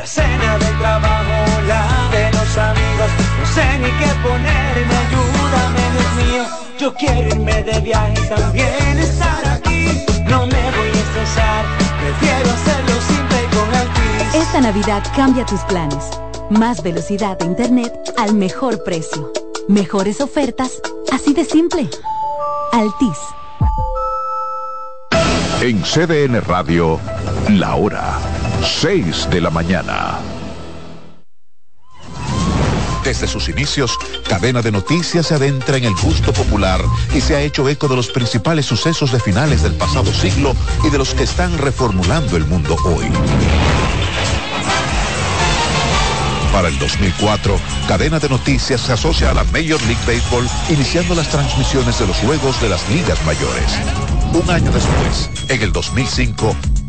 La cena del trabajo, la de los amigos, no sé ni qué ponerme, ayúdame Dios mío. Yo quiero irme de viaje y también estar aquí. No me voy a estresar, prefiero hacerlo simple y con Altis. Esta Navidad cambia tus planes. Más velocidad de internet al mejor precio. Mejores ofertas, así de simple. Altis. En CDN Radio, la hora 6 de la mañana. Desde sus inicios, Cadena de Noticias se adentra en el gusto popular y se ha hecho eco de los principales sucesos de finales del pasado siglo y de los que están reformulando el mundo hoy. Para el 2004, Cadena de Noticias se asocia a la Major League Baseball, iniciando las transmisiones de los juegos de las ligas mayores. Un año después, en el 2005,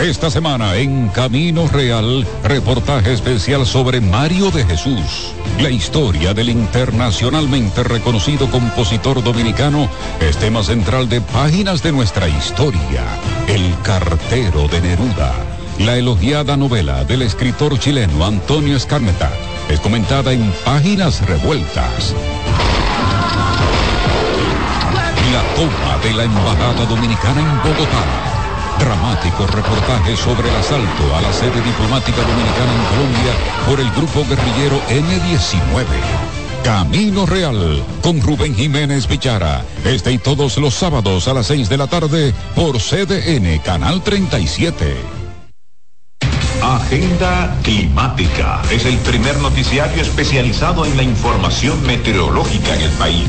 Esta semana en Camino Real, reportaje especial sobre Mario de Jesús. La historia del internacionalmente reconocido compositor dominicano es tema central de páginas de nuestra historia. El cartero de Neruda. La elogiada novela del escritor chileno Antonio Escarmeta es comentada en páginas revueltas. La toma de la Embajada Dominicana en Bogotá Dramático reportaje sobre el asalto a la sede diplomática dominicana en Colombia por el grupo guerrillero N-19. Camino Real con Rubén Jiménez Pichara. Este y todos los sábados a las 6 de la tarde por CDN Canal 37. Agenda Climática es el primer noticiario especializado en la información meteorológica en el país.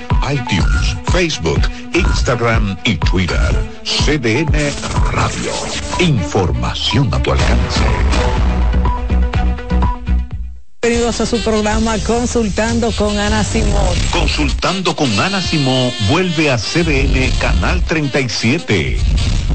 iTunes, Facebook, Instagram y Twitter. CDN Radio. Información a tu alcance. Bienvenidos a su programa Consultando con Ana Simón. Consultando con Ana Simón vuelve a CDN Canal 37.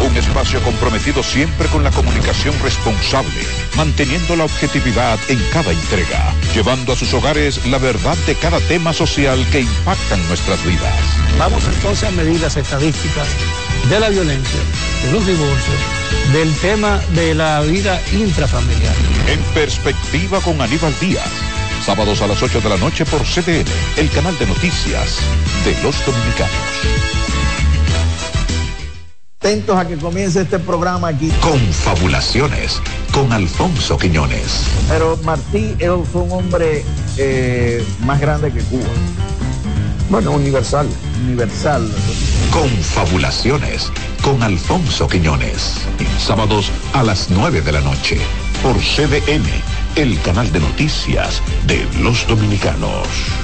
un espacio comprometido siempre con la comunicación responsable, manteniendo la objetividad en cada entrega, llevando a sus hogares la verdad de cada tema social que impacta en nuestras vidas. Vamos entonces a medir las estadísticas de la violencia, de los divorcios, del tema de la vida intrafamiliar. En perspectiva con Aníbal Díaz. Sábados a las 8 de la noche por CDN, el canal de noticias de los dominicanos atentos a que comience este programa aquí. Confabulaciones con Alfonso Quiñones. Pero Martí él fue un hombre eh, más grande que Cuba. Bueno, universal. Universal. Confabulaciones con Alfonso Quiñones. Sábados a las 9 de la noche por CDN, el canal de noticias de los dominicanos.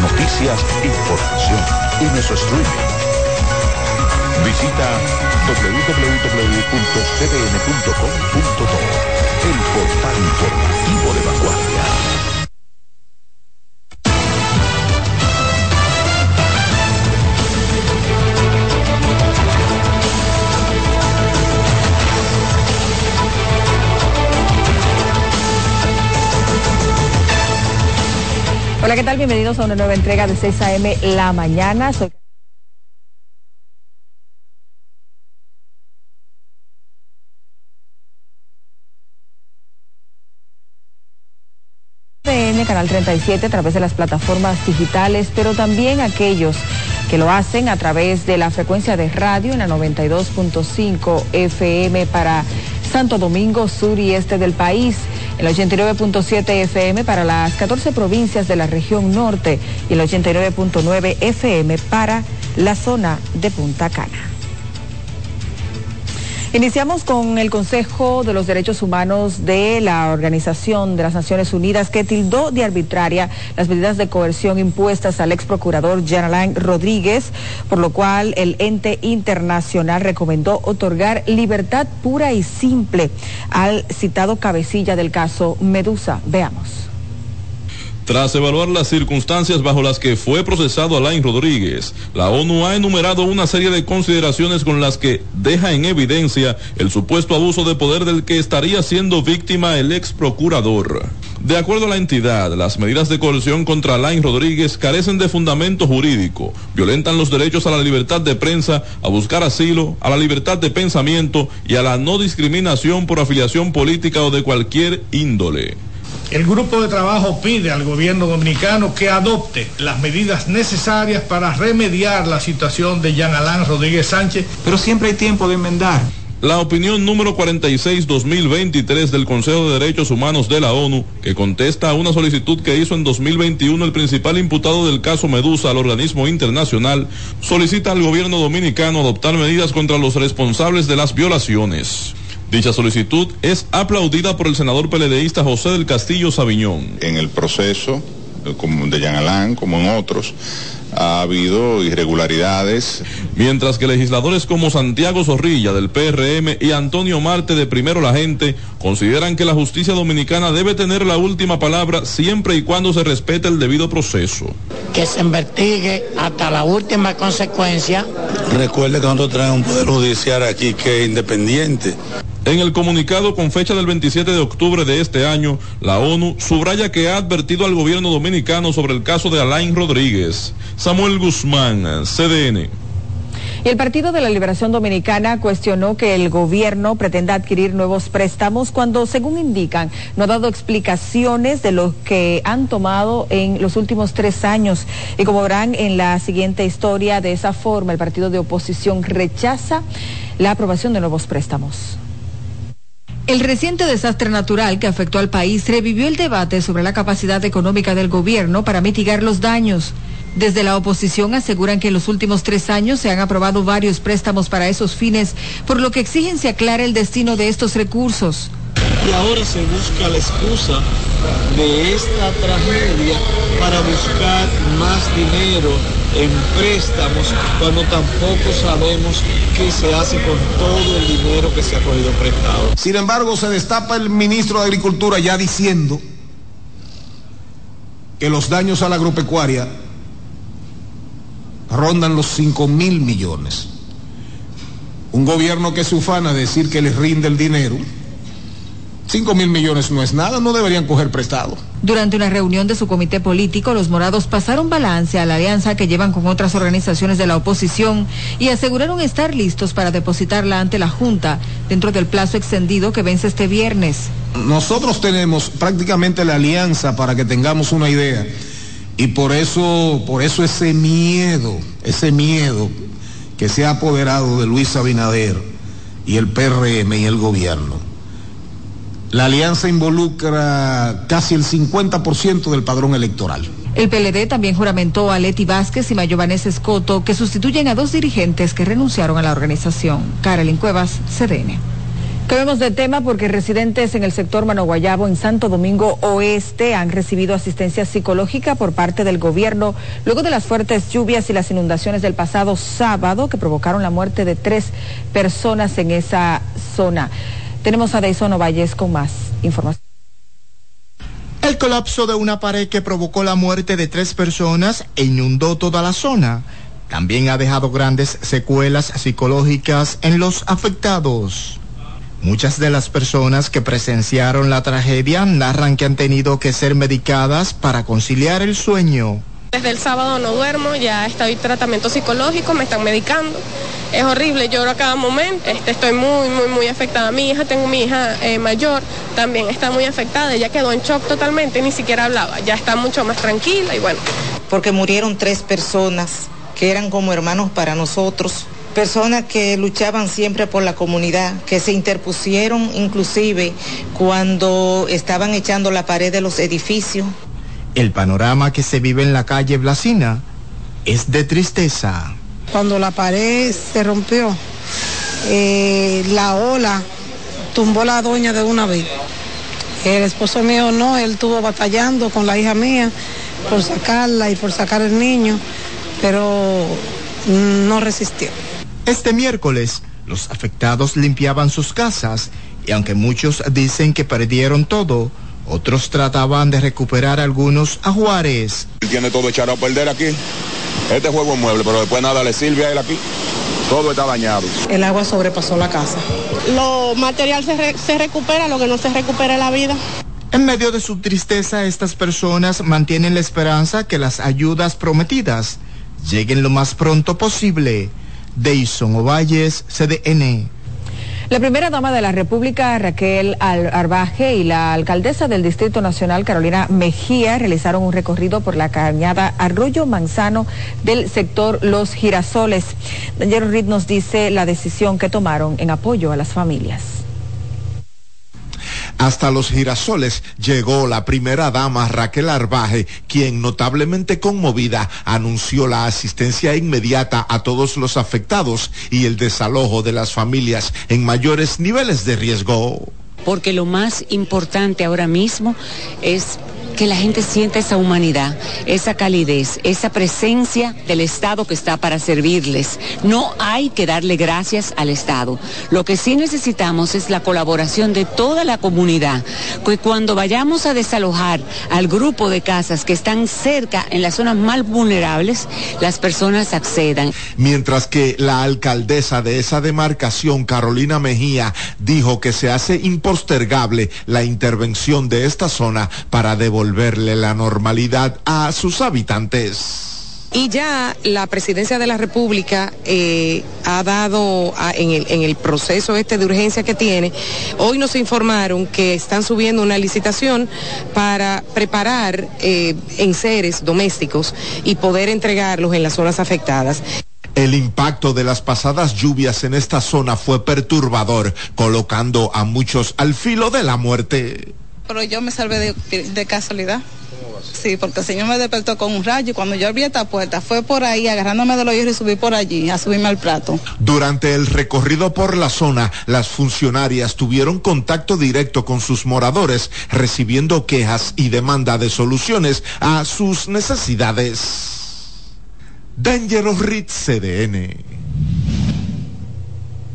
noticias, información y nuestro streaming. Visita www.cdn.com.do, el portal informativo de vanguardia. Hola, ¿qué tal? Bienvenidos a una nueva entrega de 6 a.m. La Mañana. Soy Canal 37 a través de las plataformas digitales, pero también aquellos que lo hacen a través de la frecuencia de radio en la 92.5 FM para Santo Domingo Sur y Este del país el 89.7 FM para las 14 provincias de la región norte y el 89.9 FM para la zona de Punta Cana. Iniciamos con el Consejo de los Derechos Humanos de la Organización de las Naciones Unidas que tildó de arbitraria las medidas de coerción impuestas al ex procurador Jean Rodríguez, por lo cual el ente internacional recomendó otorgar libertad pura y simple al citado cabecilla del caso Medusa. Veamos. Tras evaluar las circunstancias bajo las que fue procesado Alain Rodríguez, la ONU ha enumerado una serie de consideraciones con las que deja en evidencia el supuesto abuso de poder del que estaría siendo víctima el ex procurador. De acuerdo a la entidad, las medidas de coerción contra Alain Rodríguez carecen de fundamento jurídico, violentan los derechos a la libertad de prensa, a buscar asilo, a la libertad de pensamiento y a la no discriminación por afiliación política o de cualquier índole. El grupo de trabajo pide al gobierno dominicano que adopte las medidas necesarias para remediar la situación de Jean Alain Rodríguez Sánchez, pero siempre hay tiempo de enmendar. La opinión número 46-2023 del Consejo de Derechos Humanos de la ONU, que contesta a una solicitud que hizo en 2021 el principal imputado del caso Medusa al organismo internacional, solicita al gobierno dominicano adoptar medidas contra los responsables de las violaciones. Dicha solicitud es aplaudida por el senador peledeísta José del Castillo Sabiñón. En el proceso, como de Jean Alain, como en otros, ha habido irregularidades. Mientras que legisladores como Santiago Zorrilla del PRM y Antonio Marte de Primero la Gente consideran que la justicia dominicana debe tener la última palabra siempre y cuando se respete el debido proceso. Que se investigue hasta la última consecuencia. Recuerde que nosotros tenemos un poder judicial aquí que es independiente en el comunicado con fecha del 27 de octubre de este año, la ONU subraya que ha advertido al gobierno dominicano sobre el caso de Alain Rodríguez. Samuel Guzmán, CDN. Y el Partido de la Liberación Dominicana cuestionó que el gobierno pretenda adquirir nuevos préstamos cuando, según indican, no ha dado explicaciones de lo que han tomado en los últimos tres años. Y como verán en la siguiente historia, de esa forma el partido de oposición rechaza la aprobación de nuevos préstamos. El reciente desastre natural que afectó al país revivió el debate sobre la capacidad económica del gobierno para mitigar los daños. Desde la oposición aseguran que en los últimos tres años se han aprobado varios préstamos para esos fines, por lo que exigen se aclare el destino de estos recursos. Y ahora se busca la excusa de esta tragedia para buscar más dinero en préstamos cuando tampoco sabemos qué se hace con todo el dinero que se ha cogido prestado. Sin embargo, se destapa el ministro de Agricultura ya diciendo que los daños a la agropecuaria rondan los 5 mil millones. Un gobierno que se ufana a decir que les rinde el dinero 5 mil millones no es nada, no deberían coger prestado. Durante una reunión de su comité político, los morados pasaron balance a la alianza que llevan con otras organizaciones de la oposición y aseguraron estar listos para depositarla ante la Junta dentro del plazo extendido que vence este viernes. Nosotros tenemos prácticamente la alianza para que tengamos una idea y por eso, por eso ese miedo, ese miedo que se ha apoderado de Luis Abinader y el PRM y el gobierno la alianza involucra casi el 50% del padrón electoral. El PLD también juramentó a Leti Vázquez y Mayobanés Escoto, que sustituyen a dos dirigentes que renunciaron a la organización. Carolyn Cuevas, CDN. Cambiemos de tema porque residentes en el sector Manoguayabo en Santo Domingo Oeste han recibido asistencia psicológica por parte del gobierno luego de las fuertes lluvias y las inundaciones del pasado sábado que provocaron la muerte de tres personas en esa zona. Tenemos a Deison Valles con más información. El colapso de una pared que provocó la muerte de tres personas e inundó toda la zona también ha dejado grandes secuelas psicológicas en los afectados. Muchas de las personas que presenciaron la tragedia narran que han tenido que ser medicadas para conciliar el sueño. Desde el sábado no duermo, ya estoy en tratamiento psicológico, me están medicando. Es horrible, lloro a cada momento, este, estoy muy, muy, muy afectada. Mi hija, tengo mi hija eh, mayor, también está muy afectada, ella quedó en shock totalmente, ni siquiera hablaba, ya está mucho más tranquila y bueno. Porque murieron tres personas que eran como hermanos para nosotros, personas que luchaban siempre por la comunidad, que se interpusieron inclusive cuando estaban echando la pared de los edificios. El panorama que se vive en la calle Blasina es de tristeza. Cuando la pared se rompió, eh, la ola tumbó la doña de una vez. El esposo mío no, él estuvo batallando con la hija mía por sacarla y por sacar el niño, pero no resistió. Este miércoles, los afectados limpiaban sus casas y aunque muchos dicen que perdieron todo, otros trataban de recuperar algunos ajuares. Tiene todo echado a perder aquí. Este juego es mueble, pero después nada le sirve a él aquí. Todo está dañado. El agua sobrepasó la casa. Lo material se, se recupera, lo que no se recupera es la vida. En medio de su tristeza, estas personas mantienen la esperanza que las ayudas prometidas lleguen lo más pronto posible. Deison Ovalles, CDN. La primera dama de la República, Raquel Arbaje, y la alcaldesa del Distrito Nacional, Carolina Mejía, realizaron un recorrido por la cañada Arroyo Manzano del sector Los Girasoles. Daniel Reed nos dice la decisión que tomaron en apoyo a las familias. Hasta los girasoles llegó la primera dama Raquel Arbaje, quien notablemente conmovida anunció la asistencia inmediata a todos los afectados y el desalojo de las familias en mayores niveles de riesgo. Porque lo más importante ahora mismo es que la gente sienta esa humanidad, esa calidez, esa presencia del Estado que está para servirles. No hay que darle gracias al Estado. Lo que sí necesitamos es la colaboración de toda la comunidad, que cuando vayamos a desalojar al grupo de casas que están cerca en las zonas más vulnerables, las personas accedan. Mientras que la alcaldesa de esa demarcación, Carolina Mejía, dijo que se hace impostergable la intervención de esta zona para devolver devolverle la normalidad a sus habitantes. Y ya la presidencia de la República eh, ha dado en, el, proceso este de urgencia que tiene, hoy nos informaron que están subiendo una licitación para preparar eh, enseres domésticos y poder entregarlos en las zonas afectadas. El impacto de las pasadas lluvias en esta zona fue perturbador, colocando a muchos al filo de la muerte. Pero yo me salvé de casualidad. Sí, porque el Señor me despertó con un rayo y cuando yo abrí esta puerta fue por ahí agarrándome de los hierros y subí por allí a subirme al plato. Durante el recorrido por la zona, las funcionarias tuvieron contacto directo con sus moradores, recibiendo quejas y demanda de soluciones a sus necesidades. Dangerous Ritz CDN.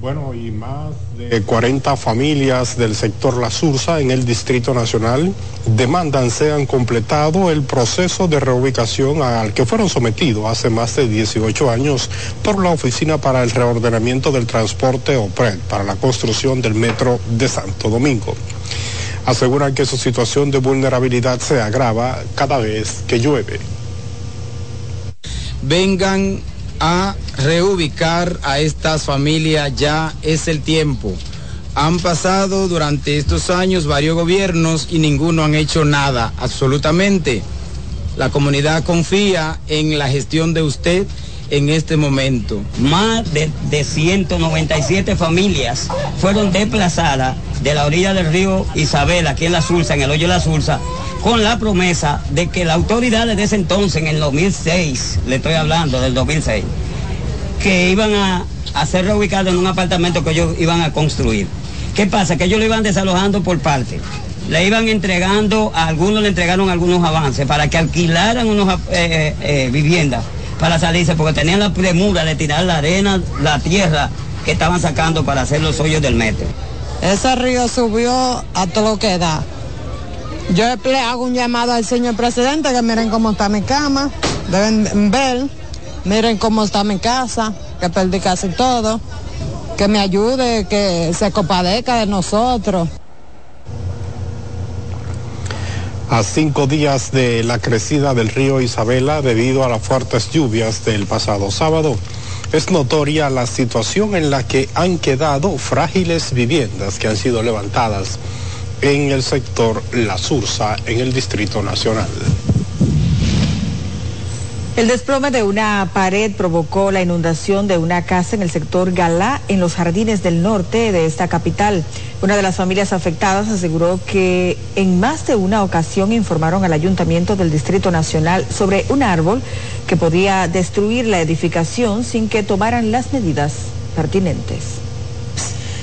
Bueno, y más de 40 familias del sector La Sursa en el Distrito Nacional demandan sean completado el proceso de reubicación al que fueron sometidos hace más de 18 años por la Oficina para el Reordenamiento del Transporte OPRED para la construcción del metro de Santo Domingo. Aseguran que su situación de vulnerabilidad se agrava cada vez que llueve. Vengan a reubicar a estas familias ya es el tiempo. Han pasado durante estos años varios gobiernos y ninguno han hecho nada, absolutamente. La comunidad confía en la gestión de usted en este momento. Más de, de 197 familias fueron desplazadas de la orilla del río Isabel, aquí en la Sursa, en el hoyo de la Sursa, con la promesa de que la autoridad de ese entonces, en el 2006, le estoy hablando del 2006, que iban a, ser reubicados en un apartamento que ellos iban a construir. ¿Qué pasa? Que ellos lo iban desalojando por parte. Le iban entregando, a algunos le entregaron algunos avances para que alquilaran unas eh, eh, eh, viviendas para salirse, porque tenían la premura de tirar la arena, la tierra que estaban sacando para hacer los hoyos del metro. Ese río subió a todo lo que. Yo le hago un llamado al señor presidente que miren cómo está mi cama, deben ver, miren cómo está mi casa, que perdí casi todo, que me ayude, que se compadezca de nosotros. A cinco días de la crecida del río Isabela debido a las fuertes lluvias del pasado sábado, es notoria la situación en la que han quedado frágiles viviendas que han sido levantadas en el sector La Sursa, en el Distrito Nacional. El desplome de una pared provocó la inundación de una casa en el sector Galá, en los jardines del norte de esta capital. Una de las familias afectadas aseguró que en más de una ocasión informaron al ayuntamiento del Distrito Nacional sobre un árbol que podía destruir la edificación sin que tomaran las medidas pertinentes.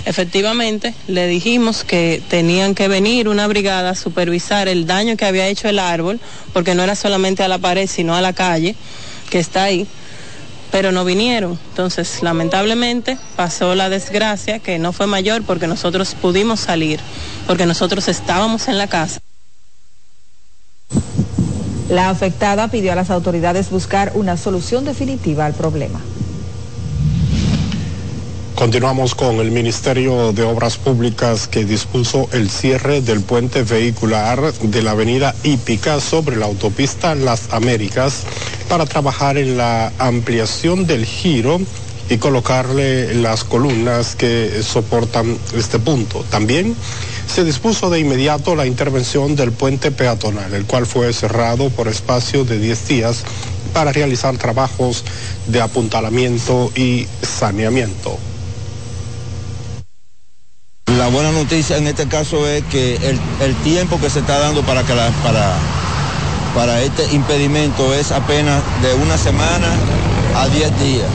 Efectivamente, le dijimos que tenían que venir una brigada a supervisar el daño que había hecho el árbol, porque no era solamente a la pared, sino a la calle que está ahí, pero no vinieron. Entonces, lamentablemente, pasó la desgracia que no fue mayor porque nosotros pudimos salir, porque nosotros estábamos en la casa. La afectada pidió a las autoridades buscar una solución definitiva al problema. Continuamos con el Ministerio de Obras Públicas que dispuso el cierre del puente vehicular de la avenida Hípica sobre la autopista Las Américas para trabajar en la ampliación del giro y colocarle las columnas que soportan este punto. También se dispuso de inmediato la intervención del puente peatonal, el cual fue cerrado por espacio de 10 días para realizar trabajos de apuntalamiento y saneamiento. La buena noticia en este caso es que el, tiempo que se está dando para, que para, para este impedimento es apenas de una semana a 10 días.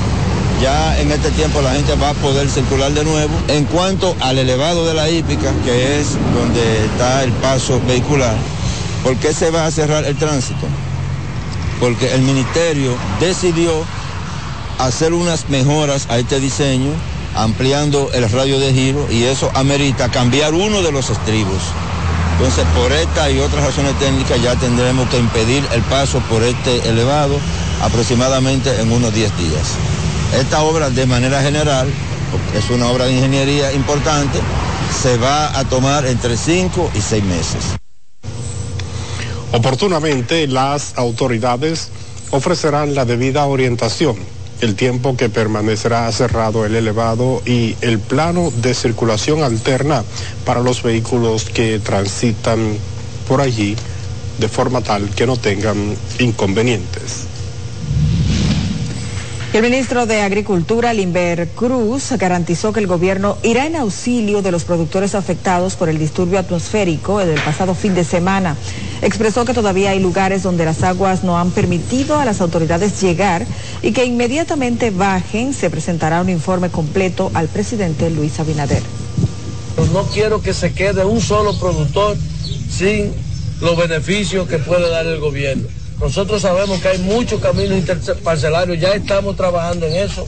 Ya en este tiempo la gente va a poder circular de nuevo. En cuanto al elevado de la hípica, que es donde está el paso vehicular, ¿por qué se va a cerrar el tránsito? Porque el ministerio decidió hacer unas mejoras a este diseño ampliando el radio de giro y eso amerita cambiar uno de los estribos. Entonces, por esta y otras razones técnicas ya tendremos que impedir el paso por este elevado aproximadamente en unos 10 días. Esta obra de manera general, es una obra de ingeniería importante, se va a tomar entre 5 y 6 meses. Oportunamente, las autoridades ofrecerán la debida orientación, el tiempo que permanecerá cerrado el elevado y el plano de circulación alterna para los vehículos que transitan por allí de forma tal que no tengan inconvenientes. El ministro de Agricultura, Limber Cruz, garantizó que el gobierno irá en auxilio de los productores afectados por el disturbio atmosférico del pasado fin de semana. Expresó que todavía hay lugares donde las aguas no han permitido a las autoridades llegar y que inmediatamente bajen se presentará un informe completo al presidente Luis Abinader. No quiero que se quede un solo productor sin los beneficios que puede dar el gobierno. Nosotros sabemos que hay muchos caminos interparcelarios, ya estamos trabajando en eso.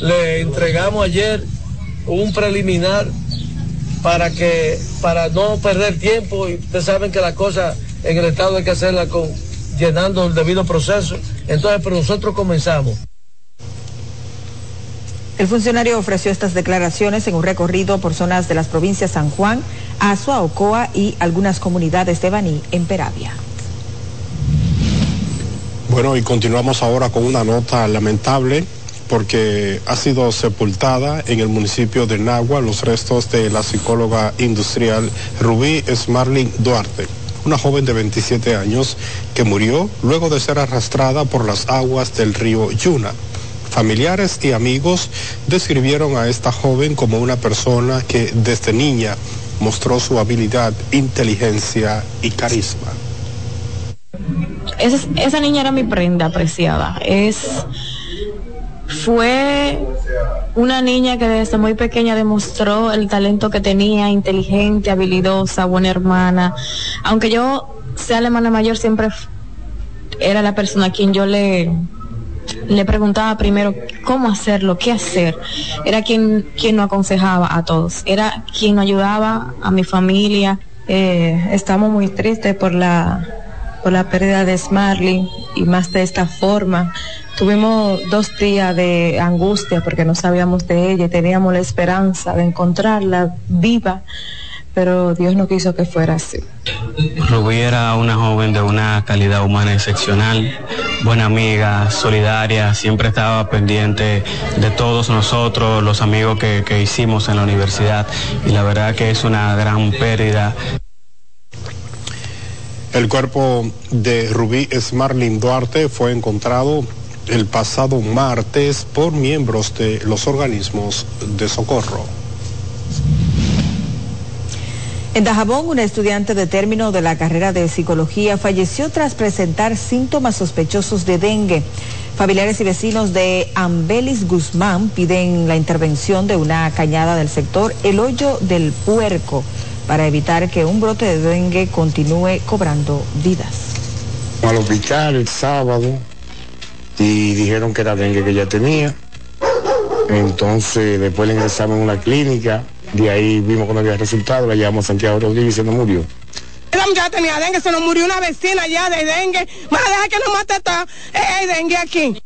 Le entregamos ayer un preliminar para que para no perder tiempo y ustedes saben que la cosa en el estado hay que hacerla con llenando el debido proceso. Entonces, pero nosotros comenzamos. El funcionario ofreció estas declaraciones en un recorrido por zonas de las provincias San Juan, Azua, Ocoa y algunas comunidades de Baní en Peravia. Bueno, y continuamos ahora con una nota lamentable porque ha sido sepultada en el municipio de Nagua los restos de la psicóloga industrial Rubí Smarling Duarte, una joven de 27 años que murió luego de ser arrastrada por las aguas del río Yuna. Familiares y amigos describieron a esta joven como una persona que desde niña mostró su habilidad, inteligencia y carisma esa, niña era mi prenda apreciada. Es, fue una niña que desde muy pequeña demostró el talento que tenía, inteligente, habilidosa, buena hermana. Aunque yo sea la hermana mayor, siempre era la persona a quien yo le, le preguntaba primero cómo hacerlo, qué hacer. Era quien, quien nos aconsejaba a todos. Era quien nos ayudaba a mi familia. Eh, estamos muy tristes por la por la pérdida de Smarling y más de esta forma. Tuvimos dos días de angustia porque no sabíamos de ella teníamos la esperanza de encontrarla viva, pero Dios no quiso que fuera así. Rubí era una joven de una calidad humana excepcional, buena amiga, solidaria, siempre estaba pendiente de todos nosotros, los amigos que, que hicimos en la universidad y la verdad que es una gran pérdida. El cuerpo de Rubí Smarlin Duarte fue encontrado el pasado martes por miembros de los organismos de socorro. En Dajabón, una estudiante de término de la carrera de psicología falleció tras presentar síntomas sospechosos de dengue. Familiares y vecinos de Ambelis Guzmán piden la intervención de una cañada del sector El Hoyo del Puerco para evitar que un brote de dengue continúe cobrando vidas. Al hospital el sábado y dijeron que era dengue que ya tenía. Entonces después le ingresamos en una clínica, de ahí vimos que no había resultado, la llevamos a Santiago Rodríguez y se nos murió. La muchacha tenía dengue, se nos murió una vecina ya de dengue. Más deja que nos mate esta, eh, dengue aquí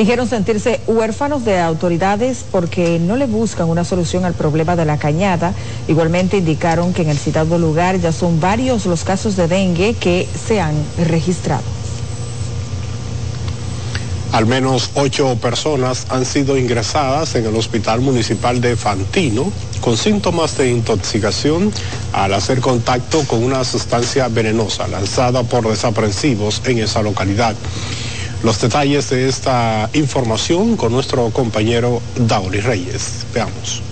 dijeron sentirse huérfanos de autoridades porque no le buscan una solución al problema de la cañada. Igualmente indicaron que en el citado lugar ya son varios los casos de dengue que se han registrado. Al menos ocho personas han sido ingresadas en el Hospital Municipal de Fantino con síntomas de intoxicación al hacer contacto con una sustancia venenosa lanzada por desaprensivos en esa localidad. Los detalles de esta información con nuestro compañero Dauri Reyes. Veamos.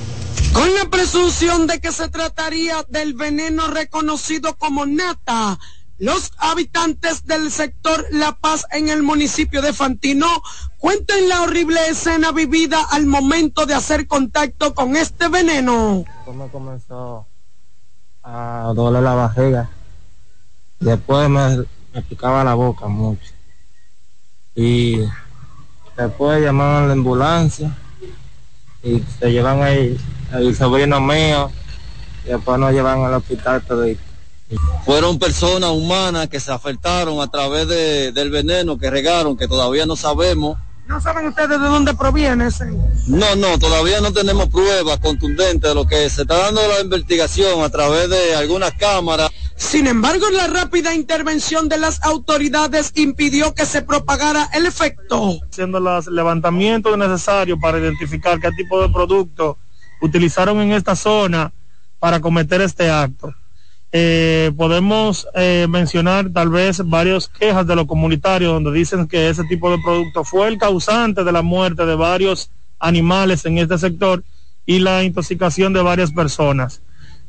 Con la presunción de que se trataría del veneno reconocido como nata, los habitantes del sector La Paz en el municipio de Fantino cuentan la horrible escena vivida al momento de hacer contacto con este veneno. Me comenzó a doler la barriga. Después me, me picaba la boca mucho y después llamaron a la ambulancia y se llevan ahí el sobrino mío y después nos llevan al hospital todo fueron personas humanas que se afectaron a través del veneno que regaron, que todavía no sabemos. ¿No saben ustedes de dónde proviene ese? No, no, todavía no tenemos pruebas contundentes de lo que se está dando la investigación a través de algunas cámaras Sin embargo, la rápida intervención de las autoridades impidió que se propagara el efecto. Haciendo los levantamientos necesarios para identificar qué tipo de producto utilizaron en esta zona para cometer este acto. Eh, podemos eh, mencionar tal vez varias quejas de los comunitarios donde dicen que ese tipo de producto fue el causante de la muerte de varios animales en este sector y la intoxicación de varias personas.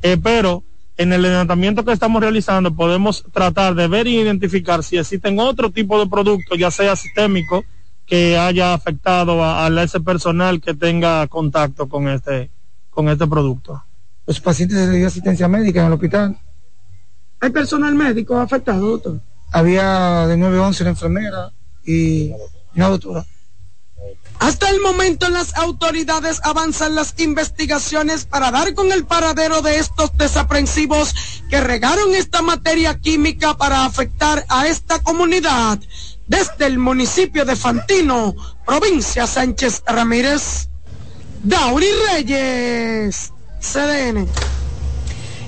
Eh, pero en el levantamiento que estamos realizando podemos tratar de ver y identificar si existen otro tipo de producto, ya sea sistémico, que haya afectado a, a ese personal que tenga contacto con este, con este producto. Los pacientes de asistencia médica en el hospital. ¿Hay personal médico afectado, doctor? Había de 911 una enfermera y una doctora. Hasta el momento las autoridades avanzan las investigaciones para dar con el paradero de estos desaprensivos que regaron esta materia química para afectar a esta comunidad. Desde el municipio de Fantino, provincia Sánchez Ramírez, Dauri Reyes, CDN.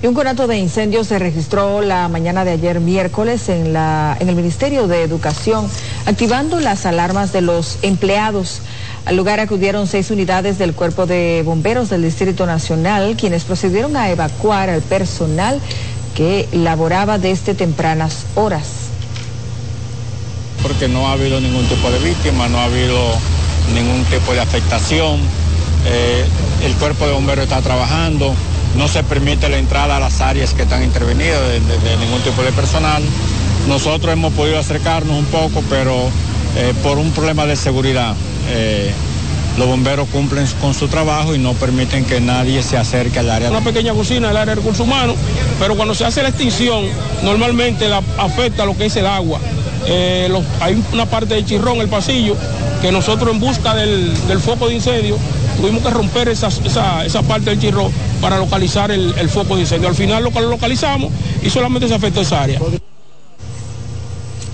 Y un conato de incendios se registró la mañana de ayer miércoles en el Ministerio de Educación, activando las alarmas de los empleados. Al lugar acudieron seis unidades del Cuerpo de Bomberos del Distrito Nacional, quienes procedieron a evacuar al personal que laboraba desde tempranas horas. Porque no ha habido ningún tipo de víctima, no ha habido ningún tipo de afectación. Eh, el Cuerpo de Bomberos está trabajando no se permite la entrada a las áreas que están intervenidas de, ningún tipo de personal. Nosotros hemos podido acercarnos un poco, pero eh, por un problema de seguridad. Eh, los bomberos cumplen con su trabajo y no permiten que nadie se acerque al área. Una pequeña bocina del área de recursos humanos, pero cuando se hace la extinción, normalmente la, afecta lo que es el agua. Eh, hay una parte de chirrón, el pasillo, que nosotros en busca del, foco de incendio tuvimos que romper esa, esa parte del chirrón para localizar el, el, foco de incendio. Al final lo localizamos y solamente se afectó esa área.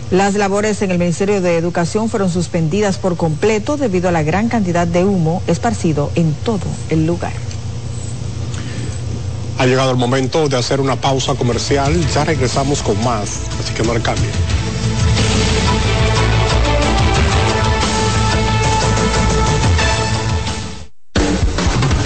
Las labores en el Ministerio de Educación fueron suspendidas por completo debido a la gran cantidad de humo esparcido en todo el lugar. Ha llegado el momento de hacer una pausa comercial, ya regresamos con más, así que no le cambie.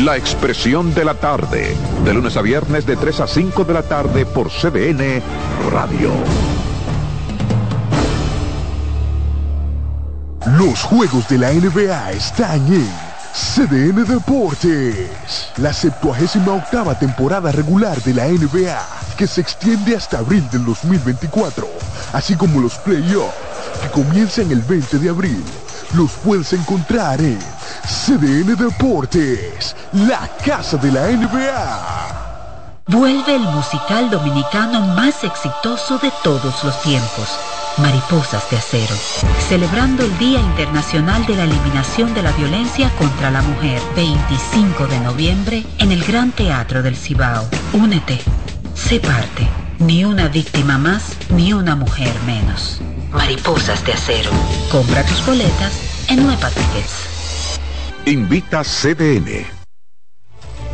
La expresión de la tarde, de lunes a viernes de 3 a 5 de la tarde por CDN Radio. Los juegos de la NBA están en CDN Deportes. La 78 octava temporada regular de la NBA, que se extiende hasta abril del 2024, así como los playoffs, que comienzan el 20 de abril, los puedes encontrar en CDN Deportes, la casa de la NBA. Vuelve el musical dominicano más exitoso de todos los tiempos, Mariposas de Acero, celebrando el Día Internacional de la Eliminación de la Violencia contra la Mujer, 25 de noviembre, en el Gran Teatro del Cibao. Únete, sé parte, ni una víctima más, ni una mujer menos. Mariposas de Acero. Compra tus boletas en Nueva Tickets. Invita CDN.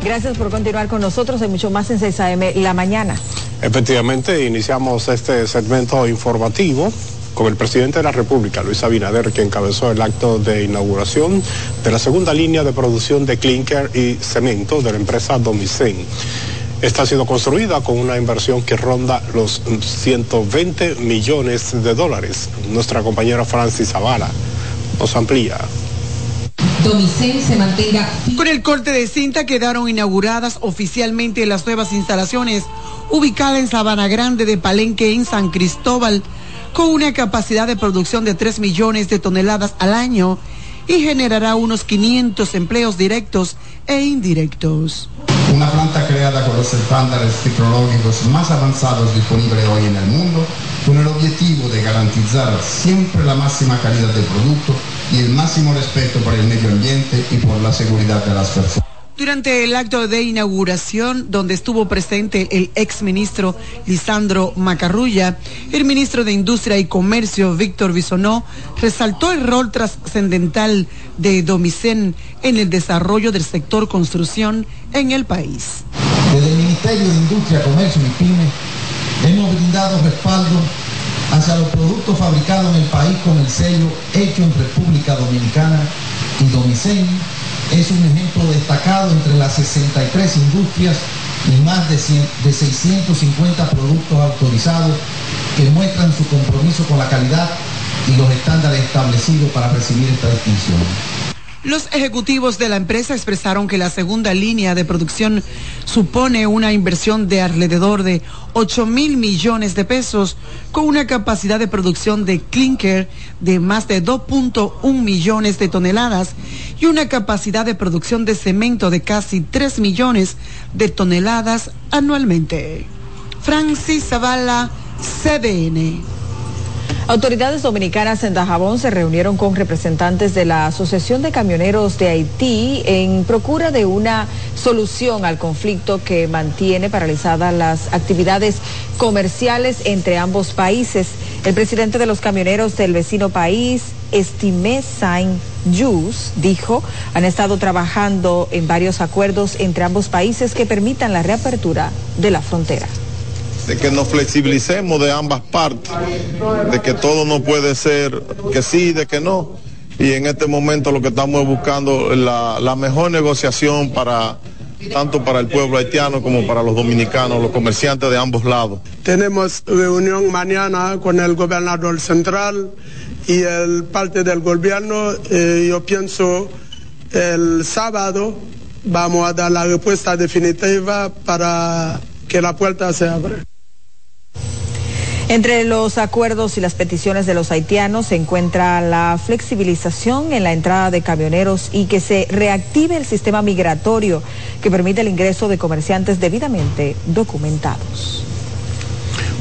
Gracias por continuar con nosotros. Hay mucho más en 6 AM la mañana. Efectivamente, iniciamos este segmento informativo con el presidente de la República, Luis Abinader, que encabezó el acto de inauguración de la segunda línea de producción de clinker y cemento de la empresa Domicen. Esta ha sido construida con una inversión que ronda los 120 millones de dólares. Nuestra compañera Francis Zavala nos amplía. Domicen se mantenga. Con el corte de cinta quedaron inauguradas oficialmente las nuevas instalaciones ubicadas en Sabana Grande de Palenque en San Cristóbal, con una capacidad de producción de 3 millones de toneladas al año y generará unos 500 empleos directos e indirectos. Una planta creada con los estándares tecnológicos más avanzados disponibles hoy en el mundo, con el objetivo de garantizar siempre la máxima calidad del producto y el máximo respeto por el medio ambiente y por la seguridad de las personas. Durante el acto de inauguración, donde estuvo presente el exministro Lisandro Macarrulla, el ministro de Industria y Comercio, Víctor Bisonó, resaltó el rol trascendental de Domicén en el desarrollo del sector construcción en el país. Desde el Ministerio de Industria, Comercio y Pyme, hemos brindado respaldo hacia los productos fabricados en el país con el sello hecho en República Dominicana y Domicén es un ejemplo destacado entre las 63 industrias y más de, 100, de 650 productos autorizados que muestran su compromiso con la calidad y los estándares establecidos para recibir esta distinción. Los ejecutivos de la empresa expresaron que la segunda línea de producción supone una inversión de alrededor de 8 mil millones de pesos con una capacidad de producción de clinker de más de 2.1 millones de toneladas y una capacidad de producción de cemento de casi 3 millones de toneladas anualmente. Francis Zavala, CDN. Autoridades dominicanas en Dajabón se reunieron con representantes de la Asociación de Camioneros de Haití en procura de una solución al conflicto que mantiene paralizadas las actividades comerciales entre ambos países. El presidente de los camioneros del vecino país, Estimé Saint Jus, dijo, han estado trabajando en varios acuerdos entre ambos países que permitan la reapertura de la frontera de que nos flexibilicemos de ambas partes, de que todo no puede ser que sí, de que no. Y en este momento lo que estamos buscando la, la mejor negociación para tanto para el pueblo haitiano como para los dominicanos, los comerciantes de ambos lados. Tenemos reunión mañana con el gobernador central y el parte del gobierno. Eh, yo pienso el sábado vamos a dar la respuesta definitiva para que la puerta se abra. Entre los acuerdos y las peticiones de los haitianos se encuentra la flexibilización en la entrada de camioneros y que se reactive el sistema migratorio que permite el ingreso de comerciantes debidamente documentados.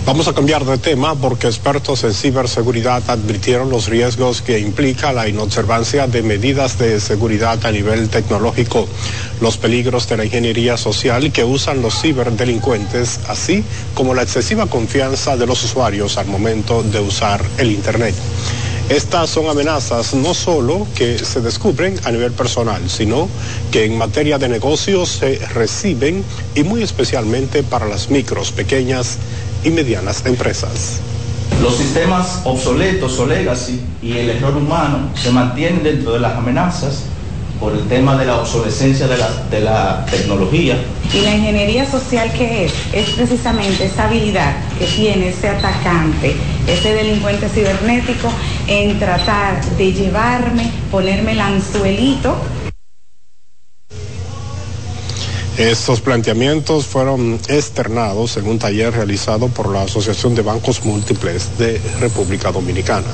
Vamos a cambiar de tema porque expertos en ciberseguridad advirtieron los riesgos que implica la inobservancia de medidas de seguridad a nivel tecnológico, los peligros de la ingeniería social que usan los ciberdelincuentes, así como la excesiva confianza de los usuarios al momento de usar el Internet. Estas son amenazas no solo que se descubren a nivel personal, sino que en materia de negocios se reciben y muy especialmente para las micros, pequeñas y medianas empresas. Los sistemas obsoletos o legacy y el error humano se mantienen dentro de las amenazas por el tema de la obsolescencia de la, de la tecnología. Y la ingeniería social que es, es precisamente esa habilidad que tiene ese atacante, ese delincuente cibernético en tratar de llevarme, ponerme el anzuelito Estos planteamientos fueron externados en un taller realizado por la Asociación de Bancos Múltiples de República Dominicana.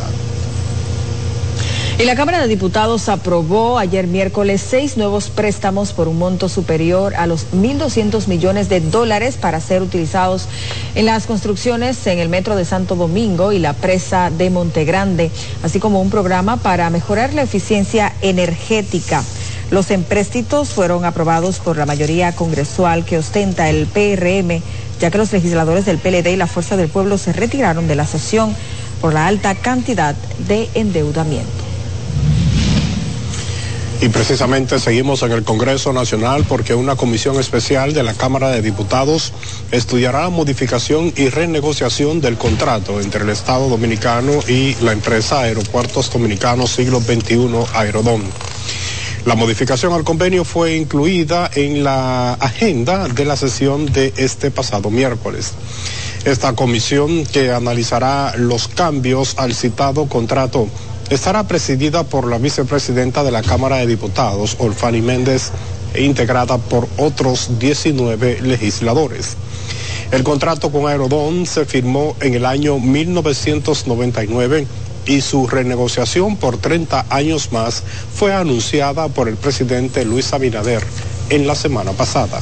Y la Cámara de Diputados aprobó ayer miércoles seis nuevos préstamos por un monto superior a los 1.200 millones de dólares para ser utilizados en las construcciones en el Metro de Santo Domingo y la presa de Montegrande, así como un programa para mejorar la eficiencia energética. Los empréstitos fueron aprobados por la mayoría congresual que ostenta el PRM, ya que los legisladores del PLD y la Fuerza del Pueblo se retiraron de la sesión por la alta cantidad de endeudamiento. Y precisamente seguimos en el Congreso Nacional porque una comisión especial de la Cámara de Diputados estudiará modificación y renegociación del contrato entre el Estado Dominicano y la empresa Aeropuertos Dominicanos Siglo XXI Aerodón. La modificación al convenio fue incluida en la agenda de la sesión de este pasado miércoles. Esta comisión que analizará los cambios al citado contrato estará presidida por la vicepresidenta de la Cámara de Diputados, Olfani Méndez, e integrada por otros 19 legisladores. El contrato con Aerodón se firmó en el año 1999 y su renegociación por 30 años más fue anunciada por el presidente Luis Abinader en la semana pasada.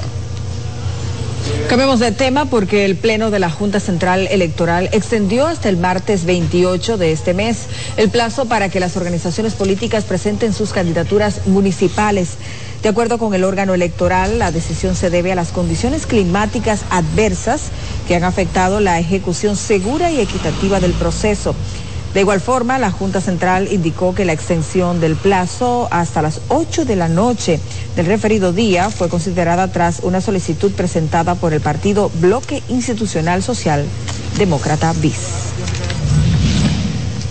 Cambiemos de tema porque el Pleno de la Junta Central Electoral extendió hasta el martes 28 de este mes el plazo para que las organizaciones políticas presenten sus candidaturas municipales. De acuerdo con el órgano electoral, la decisión se debe a las condiciones climáticas adversas que han afectado la ejecución segura y equitativa del proceso. De igual forma, la Junta Central indicó que la extensión del plazo hasta las 8 de la noche del referido día fue considerada tras una solicitud presentada por el partido Bloque Institucional Social Demócrata BIS.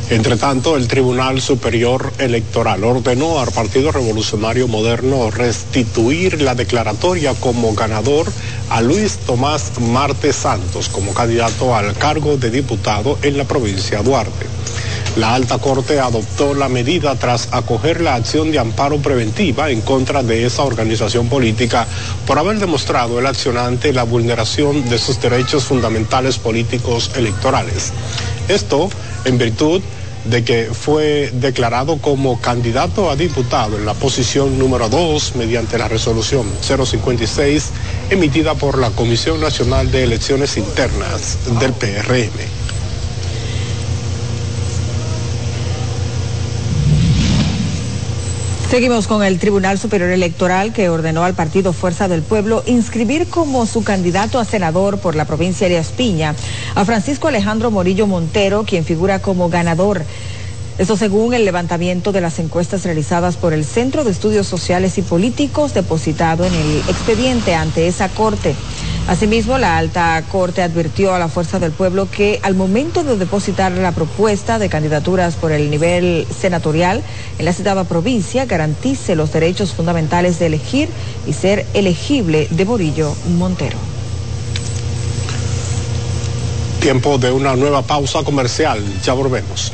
Entre tanto, el Tribunal Superior Electoral ordenó al Partido Revolucionario Moderno restituir la declaratoria como ganador a Luis Tomás Marte Santos como candidato al cargo de diputado en la provincia de Duarte. La alta corte adoptó la medida tras acoger la acción de amparo preventiva en contra de esa organización política por haber demostrado el accionante la vulneración de sus derechos fundamentales políticos electorales. Esto en virtud de que fue declarado como candidato a diputado en la posición número 2 mediante la resolución 056 emitida por la Comisión Nacional de Elecciones Internas del PRM. Seguimos con el Tribunal Superior Electoral que ordenó al partido Fuerza del Pueblo inscribir como su candidato a senador por la provincia de Aspiña a Francisco Alejandro Morillo Montero, quien figura como ganador. Esto según el levantamiento de las encuestas realizadas por el Centro de Estudios Sociales y Políticos depositado en el expediente ante esa corte. Asimismo, la alta corte advirtió a la Fuerza del Pueblo que al momento de depositar la propuesta de candidaturas por el nivel senatorial en la citada provincia, garantice los derechos fundamentales de elegir y ser elegible de Borillo Montero. Tiempo de una nueva pausa comercial. Ya volvemos.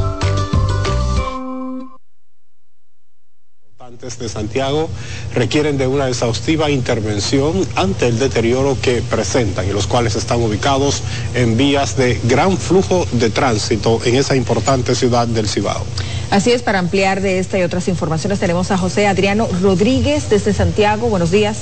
www.somscaperesorts.com. de Santiago requieren de una exhaustiva intervención ante el deterioro que presentan y los cuales están ubicados en vías de gran flujo de tránsito en esa importante ciudad del Cibao. Así es, para ampliar de esta y otras informaciones tenemos a José Adriano Rodríguez desde Santiago. Buenos días.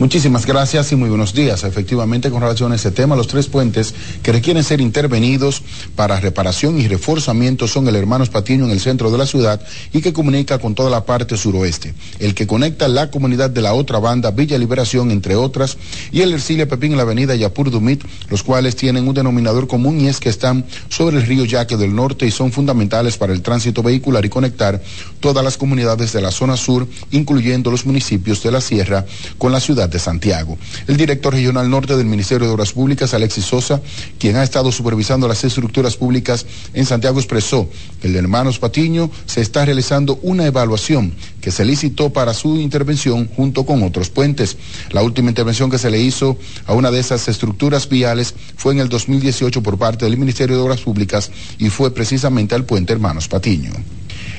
Muchísimas gracias y muy buenos días. Efectivamente, con relación a este tema, los tres puentes que requieren ser intervenidos para reparación y reforzamiento son el Hermanos Patiño en el centro de la ciudad y que comunica con toda la parte suroeste, el que conecta la comunidad de la otra banda, Villa Liberación, entre otras, y el Ercilia Pepín en la avenida Yapur Dumit, los cuales tienen un denominador común y es que están sobre el río Yaque del Norte y son fundamentales para el tránsito vehicular y conectar todas las comunidades de la zona sur, incluyendo los municipios de la Sierra, con la ciudad de Santiago. El director regional norte del Ministerio de Obras Públicas, Alexis Sosa, quien ha estado supervisando las estructuras públicas en Santiago, expresó que el de Hermanos Patiño se está realizando una evaluación que se licitó para su intervención junto con otros puentes. La última intervención que se le hizo a una de esas estructuras viales fue en el 2018 por parte del Ministerio de Obras Públicas y fue precisamente al puente Hermanos Patiño.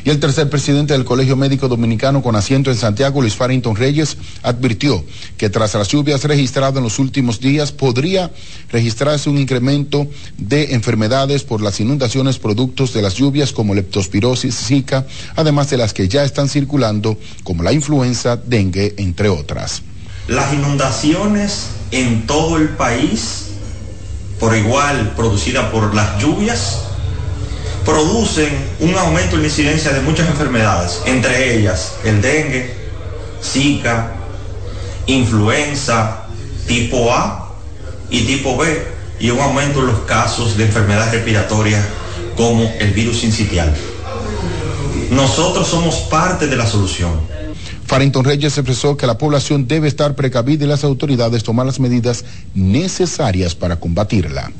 Y el tercer presidente del Colegio Médico Dominicano con asiento en Santiago, Luis Farrington Reyes, advirtió que tras las lluvias registradas en los últimos días podría registrarse un incremento de enfermedades por las inundaciones productos de las lluvias como leptospirosis, zika, además de las que ya están circulando como la influenza, dengue, entre otras. Las inundaciones en todo el país, por igual producidas por las lluvias, producen un aumento en la incidencia de muchas enfermedades, entre ellas el dengue, zika, influenza tipo A y tipo B, y un aumento en los casos de enfermedades respiratorias como el virus incitial. Nosotros somos parte de la solución. Farrington Reyes expresó que la población debe estar precavida y las autoridades tomar las medidas necesarias para combatirla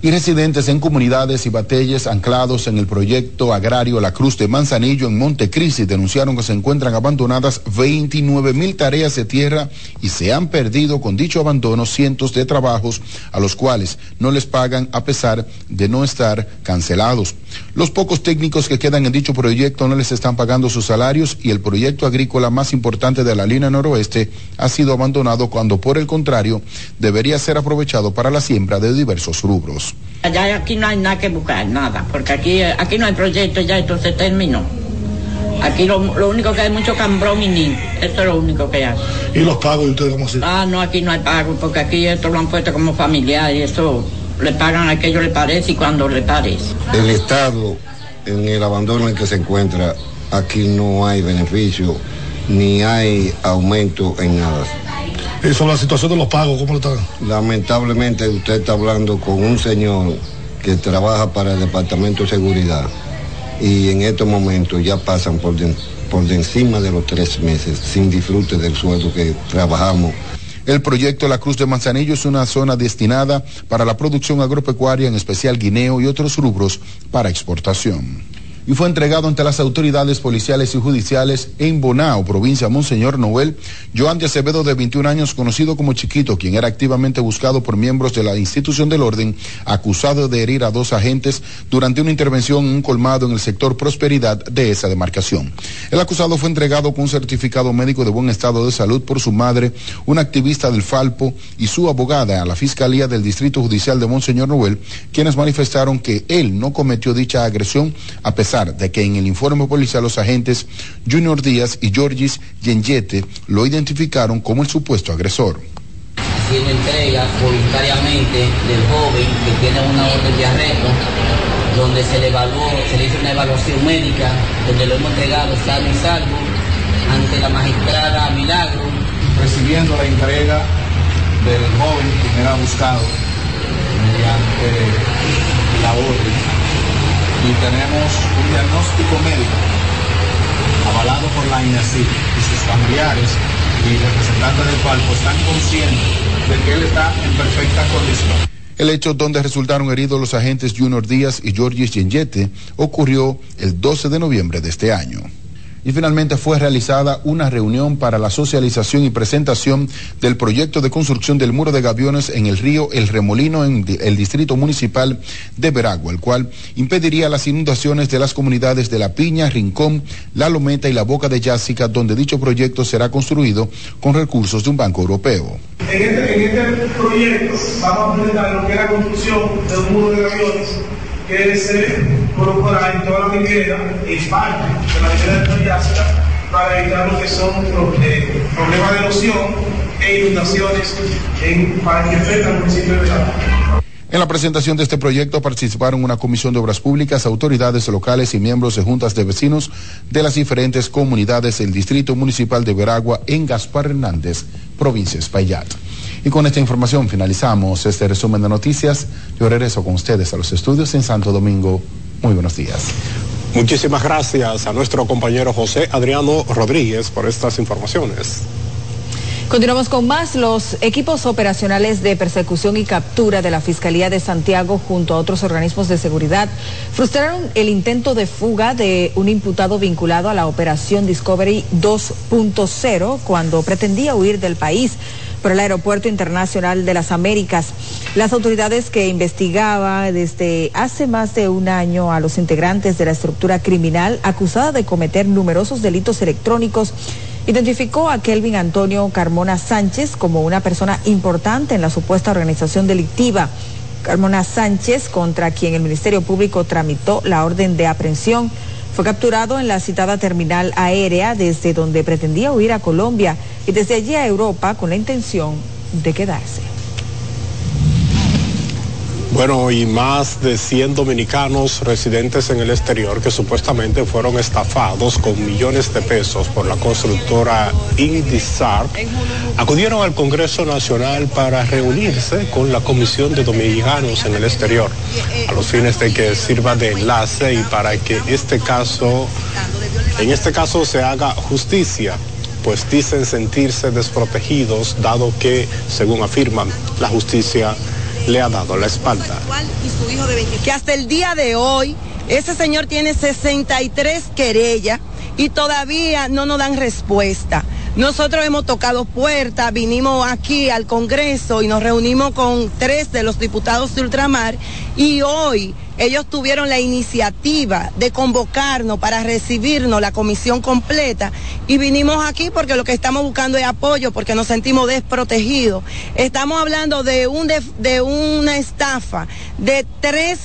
y residentes en comunidades y batalles anclados en el proyecto agrario La Cruz de Manzanillo en Montecristi denunciaron que se encuentran abandonadas 29 mil tareas de tierra y se han perdido con dicho abandono cientos de trabajos a los cuales no les pagan a pesar de no estar cancelados. Los pocos técnicos que quedan en dicho proyecto no les están pagando sus salarios y el proyecto agrícola más importante de la línea noroeste ha sido abandonado cuando por el contrario debería ser aprovechado para la siembra de diversos rubros. Allá aquí no hay nada que buscar, nada, porque aquí, aquí no hay proyecto, ya esto se terminó. Aquí lo, lo único que hay mucho cambrón y ni, eso es lo único que hay. ¿Y los pagos de ustedes cómo así? Ah, no, aquí no hay pago, porque aquí esto lo han puesto como familiar y eso le pagan a aquello le parece y cuando le parece. El Estado, en el abandono en que se encuentra, aquí no hay beneficio ni hay aumento en nada. Y sobre la situación de los pagos, ¿cómo lo están? Lamentablemente usted está hablando con un señor que trabaja para el Departamento de Seguridad y en estos momentos ya pasan por, de, por de encima de los tres meses sin disfrute del sueldo que trabajamos. El proyecto La Cruz de Manzanillo es una zona destinada para la producción agropecuaria, en especial guineo y otros rubros para exportación y fue entregado ante las autoridades policiales y judiciales en Bonao, provincia Monseñor Noel, Joan de Acevedo, de 21 años, conocido como Chiquito, quien era activamente buscado por miembros de la institución del orden, acusado de herir a dos agentes durante una intervención en un colmado en el sector Prosperidad de esa demarcación. El acusado fue entregado con un certificado médico de buen estado de salud por su madre, una activista del Falpo y su abogada a la Fiscalía del Distrito Judicial de Monseñor Noel, quienes manifestaron que él no cometió dicha agresión a pesar de que en el informe policial los agentes Junior Díaz y Georgis Yenyete lo identificaron como el supuesto agresor. Haciendo entrega voluntariamente del joven que tiene una orden de arresto, donde se le evaluó, se le hizo una evaluación médica, donde lo hemos entregado sano y salvo ante la magistrada Milagro. Recibiendo la entrega del joven que era buscado mediante la orden y tenemos un diagnóstico médico avalado por la INACI y sus familiares y representantes del palco están conscientes de que él está en perfecta condición. El hecho donde resultaron heridos los agentes Junior Díaz y Georges Yenyete ocurrió el 12 de noviembre de este año y finalmente fue realizada una reunión para la socialización y presentación del proyecto de construcción del muro de gaviones en el río El Remolino en el distrito municipal de Veragua, el cual impediría las inundaciones de las comunidades de La Piña, Rincón, La Lometa y La Boca de Yásica, donde dicho proyecto será construido con recursos de un banco europeo. En este, este proyecto vamos a presentar lo que es la construcción de muro de gaviones que se colocará en toda la vivienda y parte de la vivienda de para evitar lo que son eh, problemas de erosión e inundaciones en, para que afecta al municipio de Belalá. En la presentación de este proyecto participaron una comisión de obras públicas, autoridades locales y miembros de juntas de vecinos de las diferentes comunidades del Distrito Municipal de Veragua en Gaspar Hernández, provincia Espaillat. Y con esta información finalizamos este resumen de noticias. Yo regreso con ustedes a los estudios en Santo Domingo. Muy buenos días. Muchísimas gracias a nuestro compañero José Adriano Rodríguez por estas informaciones. Continuamos con más. Los equipos operacionales de persecución y captura de la Fiscalía de Santiago junto a otros organismos de seguridad frustraron el intento de fuga de un imputado vinculado a la operación Discovery 2.0 cuando pretendía huir del país por el Aeropuerto Internacional de las Américas. Las autoridades que investigaban desde hace más de un año a los integrantes de la estructura criminal acusada de cometer numerosos delitos electrónicos identificó a Kelvin Antonio Carmona Sánchez como una persona importante en la supuesta organización delictiva. Carmona Sánchez, contra quien el Ministerio Público tramitó la orden de aprehensión, fue capturado en la citada terminal aérea desde donde pretendía huir a Colombia y desde allí a Europa con la intención de quedarse. Bueno, y más de 100 dominicanos residentes en el exterior que supuestamente fueron estafados con millones de pesos por la constructora Indisar acudieron al Congreso Nacional para reunirse con la Comisión de Dominicanos en el exterior a los fines de que sirva de enlace y para que este caso, en este caso se haga justicia pues dicen sentirse desprotegidos dado que, según afirman, la justicia le ha dado la espalda. Que hasta el día de hoy ese señor tiene 63 querellas y todavía no nos dan respuesta. Nosotros hemos tocado puertas, vinimos aquí al Congreso y nos reunimos con tres de los diputados de Ultramar y hoy ellos tuvieron la iniciativa de convocarnos para recibirnos la comisión completa y vinimos aquí porque lo que estamos buscando es apoyo porque nos sentimos desprotegidos. Estamos hablando de, un de, una estafa de tres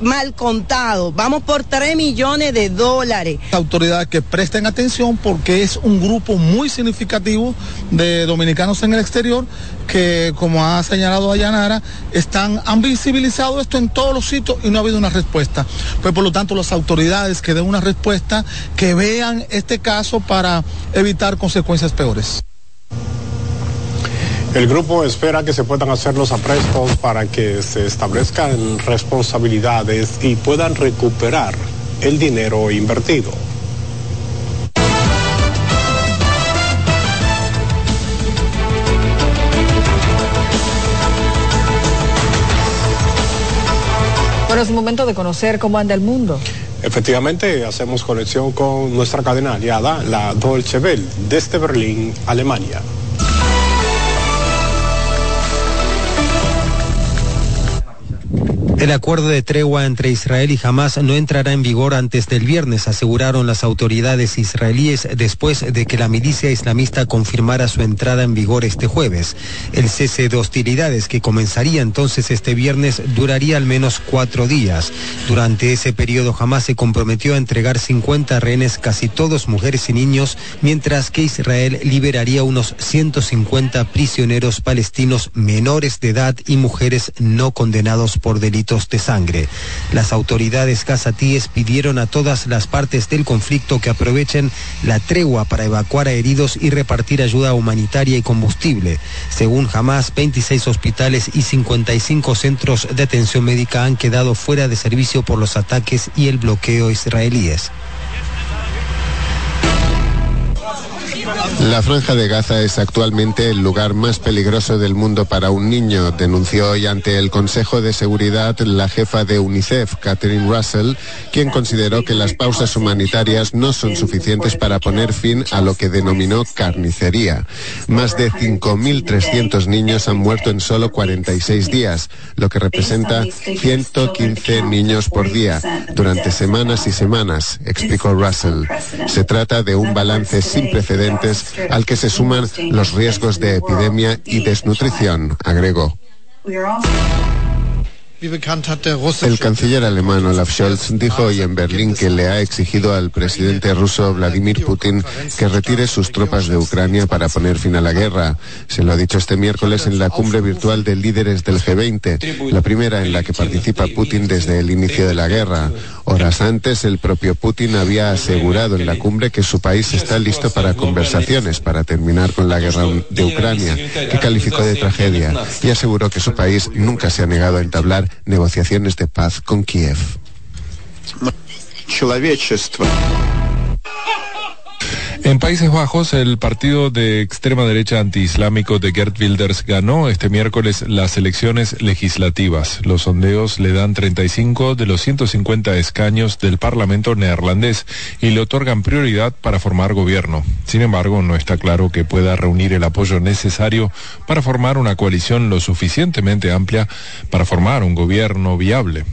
mal contado. Vamos por 3 millones de dólares. Autoridades que presten atención porque es un grupo muy significativo de dominicanos en el exterior que, como ha señalado Ayanara, están, han visibilizado esto en todos los sitios y no ha habido una respuesta. Pues por lo tanto, las autoridades que den una respuesta, que vean este caso para evitar consecuencias peores. El grupo espera que se puedan hacer los aprestos para que se establezcan responsabilidades y puedan recuperar el dinero invertido. Bueno, es momento de conocer cómo anda el mundo. Efectivamente, hacemos conexión con nuestra cadena aliada, la Deutsche Welle, desde Berlín, Alemania. El acuerdo de tregua entre Israel y Hamas no entrará en vigor antes del viernes, aseguraron las autoridades israelíes después de que la milicia islamista confirmara su entrada en vigor este jueves. El cese de hostilidades que comenzaría entonces este viernes duraría al menos cuatro días. Durante ese periodo Hamas se comprometió a entregar 50 rehenes, casi todos mujeres y niños, mientras que Israel liberaría unos 150 prisioneros palestinos menores de edad y mujeres no condenados por delitos de sangre. Las autoridades casatíes pidieron a todas las partes del conflicto que aprovechen la tregua para evacuar a heridos y repartir ayuda humanitaria y combustible. Según Hamas, 26 hospitales y 55 centros de atención médica han quedado fuera de servicio por los ataques y el bloqueo israelíes. La franja de Gaza es actualmente el lugar más peligroso del mundo para un niño, denunció hoy ante el Consejo de Seguridad la jefa de UNICEF, Catherine Russell, quien consideró que las pausas humanitarias no son suficientes para poner fin a lo que denominó carnicería. Más de 5.300 niños han muerto en solo 46 días, lo que representa 115 niños por día, durante semanas y semanas, explicó Russell. Se trata de un balance sin precedentes al que se suman los riesgos de epidemia y desnutrición, agregó. El canciller alemán Olaf Scholz dijo hoy en Berlín que le ha exigido al presidente ruso Vladimir Putin que retire sus tropas de Ucrania para poner fin a la guerra. Se lo ha dicho este miércoles en la cumbre virtual de líderes del G20, la primera en la que participa Putin desde el inicio de la guerra. Horas antes, el propio Putin había asegurado en la cumbre que su país está listo para conversaciones para terminar con la guerra de Ucrania, que calificó de tragedia, y aseguró que su país nunca se ha negado a entablar negociaciones de paz con Kiev. En Países Bajos, el partido de extrema derecha antiislámico de Gert Wilders ganó este miércoles las elecciones legislativas. Los sondeos le dan 35 de los 150 escaños del Parlamento neerlandés y le otorgan prioridad para formar gobierno. Sin embargo, no está claro que pueda reunir el apoyo necesario para formar una coalición lo suficientemente amplia para formar un gobierno viable.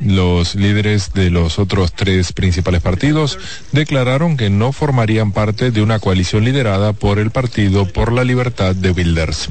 Los líderes de los otros tres principales partidos declararon que no formarían parte de una coalición liderada por el Partido por la Libertad de Wilders.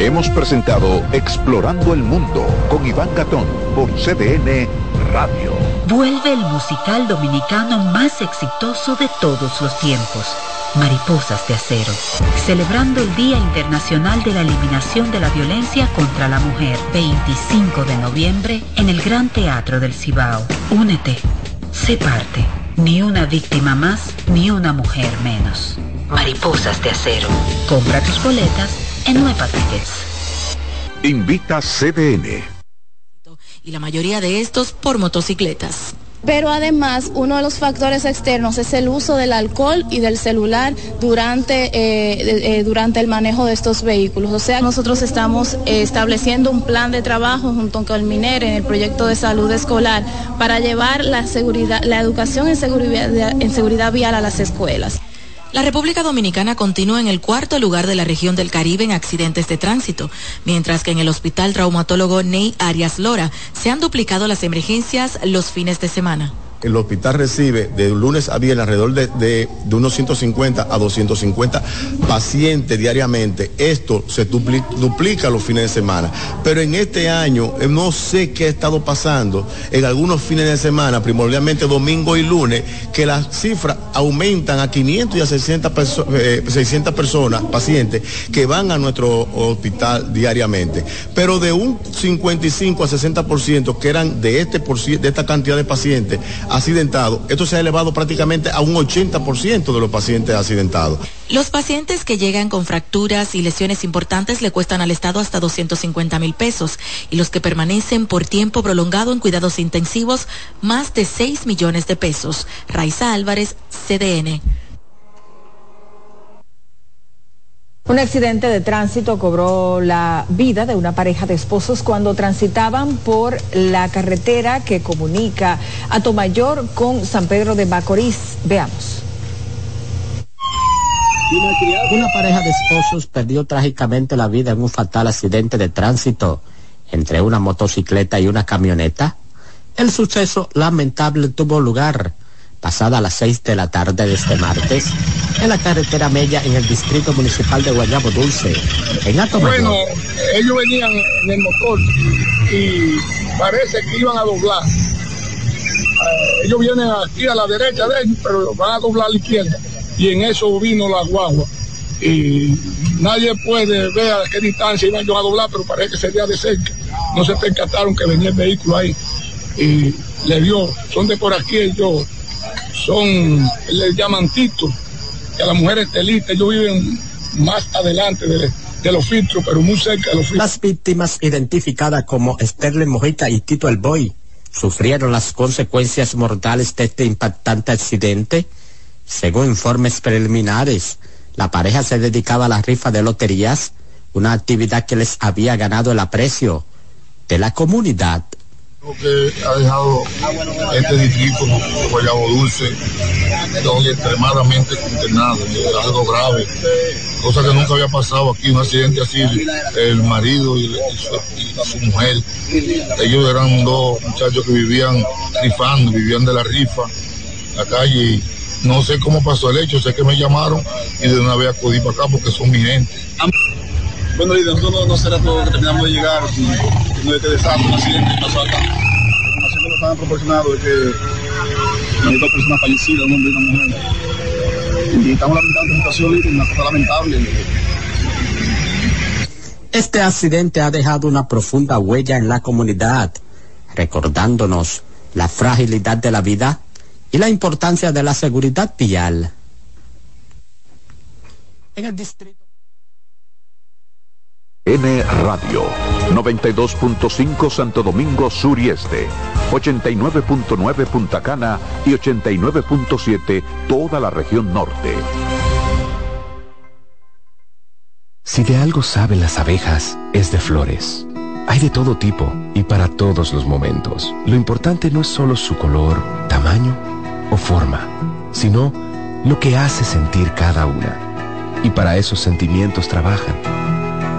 Hemos presentado Explorando el Mundo con Iván Gatón por CDN Radio. Vuelve el musical dominicano más exitoso de todos los tiempos. Mariposas de Acero, celebrando el Día Internacional de la Eliminación de la Violencia contra la Mujer, 25 de noviembre, en el Gran Teatro del Cibao. Únete, sé parte, ni una víctima más, ni una mujer menos. Mariposas de Acero. Compra tus boletas en Nueva Tickets. Invita CDN. Y la mayoría de estos por motocicletas. Pero además, uno de los factores externos es el uso del alcohol y del celular durante, eh, eh, durante el manejo de estos vehículos. O sea, nosotros estamos eh, estableciendo un plan de trabajo junto con el MINER en el proyecto de salud escolar para llevar la, seguridad, la educación en seguridad, en seguridad vial a las escuelas. La República Dominicana continúa en el cuarto lugar de la región del Caribe en accidentes de tránsito, mientras que en el Hospital Traumatólogo Ney Arias Lora se han duplicado las emergencias los fines de semana el hospital recibe de lunes a viernes alrededor de, de, unos 150 a 250 pacientes diariamente. Esto se duplica, los fines de semana. Pero en este año eh, no sé qué ha estado pasando en algunos fines de semana, primordialmente domingo y lunes, que las cifras aumentan a 500 y a 600, perso eh, 600 personas, pacientes, que van a nuestro hospital diariamente. Pero de un 55 a 60% que eran de, este, de esta cantidad de pacientes, accidentados, esto se ha elevado prácticamente a un 80% de los pacientes accidentados. Los pacientes que llegan con fracturas y lesiones importantes le cuestan al Estado hasta 250 mil pesos y los que permanecen por tiempo prolongado en cuidados intensivos más de 6 millones de pesos. Raiza Álvarez, CDN. Un accidente de tránsito cobró la vida de una pareja de esposos cuando transitaban por la carretera que comunica a Tomayor con San Pedro de Macorís. Veamos. Una pareja de esposos perdió trágicamente la vida en un fatal accidente de tránsito entre una motocicleta y una camioneta. El suceso lamentable tuvo lugar pasada las seis de la tarde de este martes, en la carretera Mella, en el distrito municipal de Guayabo Dulce, en Ato Bueno, ellos venían en el motor y parece que iban a doblar. Eh, ellos vienen aquí a la derecha de ellos, pero van a doblar a la izquierda. Y en eso vino la guagua. Y nadie puede ver a qué distancia iban a doblar, pero parece que sería de cerca. No se percataron que venía el vehículo ahí. Y le dio, son de por aquí ellos son, le llaman Tito, que a las mujeres telistas, ellos viven más adelante de, los filtros, pero muy cerca de los filtros. Las víctimas identificadas como Sterling Mojita y Tito El Boy sufrieron las consecuencias mortales de este impactante accidente. Según informes preliminares, la pareja se dedicaba a la rifa de loterías, una actividad que les había ganado el aprecio de la comunidad lo que ha dejado este distrito Guayabo Dulce donde extremadamente condenado, algo grave, cosa que nunca había pasado aquí, un accidente así, el marido y, su, mujer, ellos eran dos muchachos que vivían rifando, vivían de la rifa, la calle, no sé cómo pasó el hecho, sé que me llamaron y de una vez acudí para acá porque son mi gente. Bueno, líder, nosotros no, será todo que terminamos de llegar, no este desastre, un accidente que pasó acá. La información que nos estaban proporcionando es que hay dos personas fallecidas, un hombre y una mujer. Y estamos lamentando esta situación, líder, una cosa lamentable. Este accidente ha dejado una profunda huella en la comunidad, recordándonos la fragilidad de la vida y la importancia de la seguridad vial. En el distrito N Radio, 92.5 Santo Domingo Sur y Este, 89.9 Punta Cana y 89.7 toda la región norte. Si de algo saben las abejas, es de flores. Hay de todo tipo y para todos los momentos. Lo importante no es solo su color, tamaño o forma, sino lo que hace sentir cada una. Y para esos sentimientos trabajan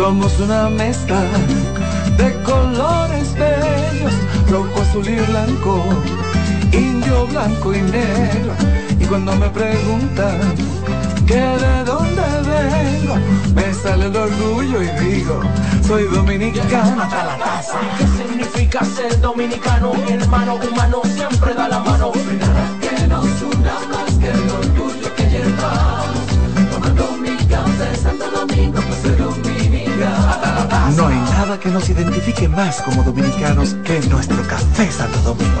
Somos una mezcla de colores bellos, rojo, azul y blanco, indio, blanco y negro. Y cuando me preguntan que de dónde vengo, me sale el orgullo y digo, soy dominicano hasta la taza. ¿Qué significa ser dominicano? Mi hermano humano siempre da la mano. nos una más que el orgullo que llevamos. Tomando mi café Santo Domingo, pues no hay nada que nos identifique más como dominicanos que nuestro café Santo Domingo.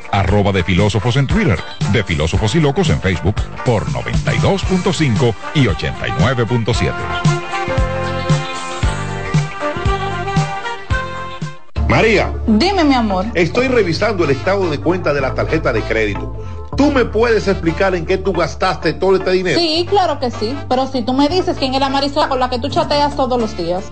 arroba de filósofos en Twitter, de filósofos y locos en Facebook por 92.5 y 89.7. María, Dime, mi amor. estoy revisando el estado de cuenta de la tarjeta de crédito. ¿Tú me puedes explicar en qué tú gastaste todo este dinero? Sí, claro que sí. Pero si tú me dices quién es la Marisol con la que tú chateas todos los días.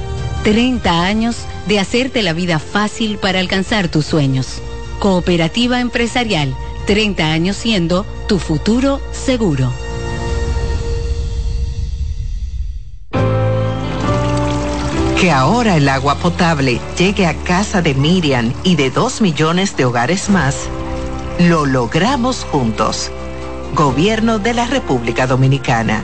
30 años de hacerte la vida fácil para alcanzar tus sueños. Cooperativa Empresarial, 30 años siendo tu futuro seguro. Que ahora el agua potable llegue a casa de Miriam y de dos millones de hogares más, lo logramos juntos. Gobierno de la República Dominicana.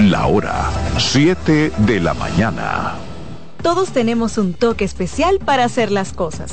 la hora 7 de la mañana. Todos tenemos un toque especial para hacer las cosas.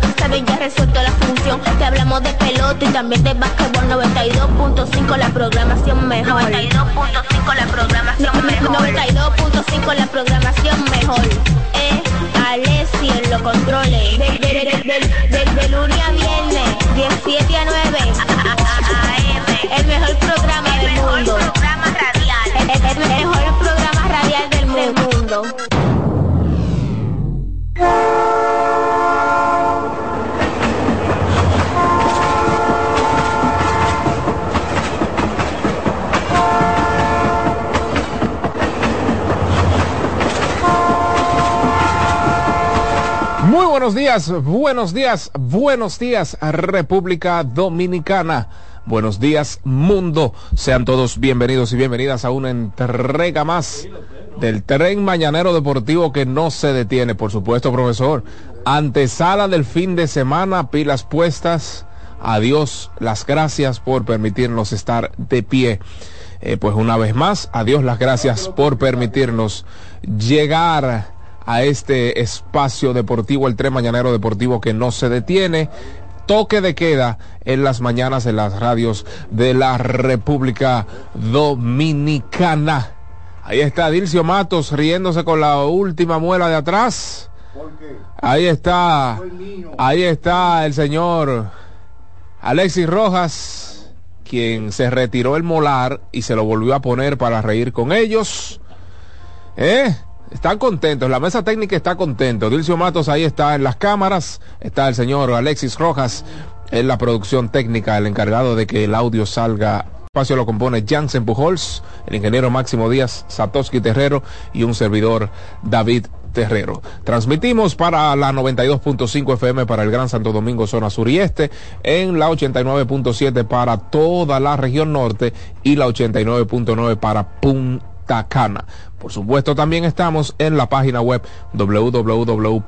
ya resuelto la función. Te hablamos de pelota y también de básquetbol 92.5 la programación mejor. 92.5 la programación mejor. 92.5 la programación mejor. Eh, Alessi en los controles. De, de, de, buenos días, buenos días, República Dominicana. Buenos días, mundo. Sean todos bienvenidos y bienvenidas a una entrega más del tren mañanero deportivo que no se detiene, por supuesto, profesor. Antesala del fin de semana, pilas puestas. Adiós, las gracias por permitirnos estar de pie. Eh, pues una vez más, adiós, las gracias por permitirnos llegar a este espacio deportivo, el tren mañanero deportivo que no se detiene toque de queda en las mañanas en las radios de la República Dominicana. Ahí está Dilcio Matos riéndose con la última muela de atrás. Ahí está, ahí está el señor Alexis Rojas, quien se retiró el molar y se lo volvió a poner para reír con ellos. ¿Eh? Están contentos, la mesa técnica está contento. Dilcio Matos ahí está en las cámaras, está el señor Alexis Rojas en la producción técnica, el encargado de que el audio salga. El espacio lo compone Jansen Pujols, el ingeniero Máximo Díaz, Satoshi Terrero y un servidor David Terrero. Transmitimos para la 92.5 FM para el Gran Santo Domingo, zona sur y este, en la 89.7 para toda la región norte y la 89.9 para Punta Por supuesto, también estamos en la página web www.cdn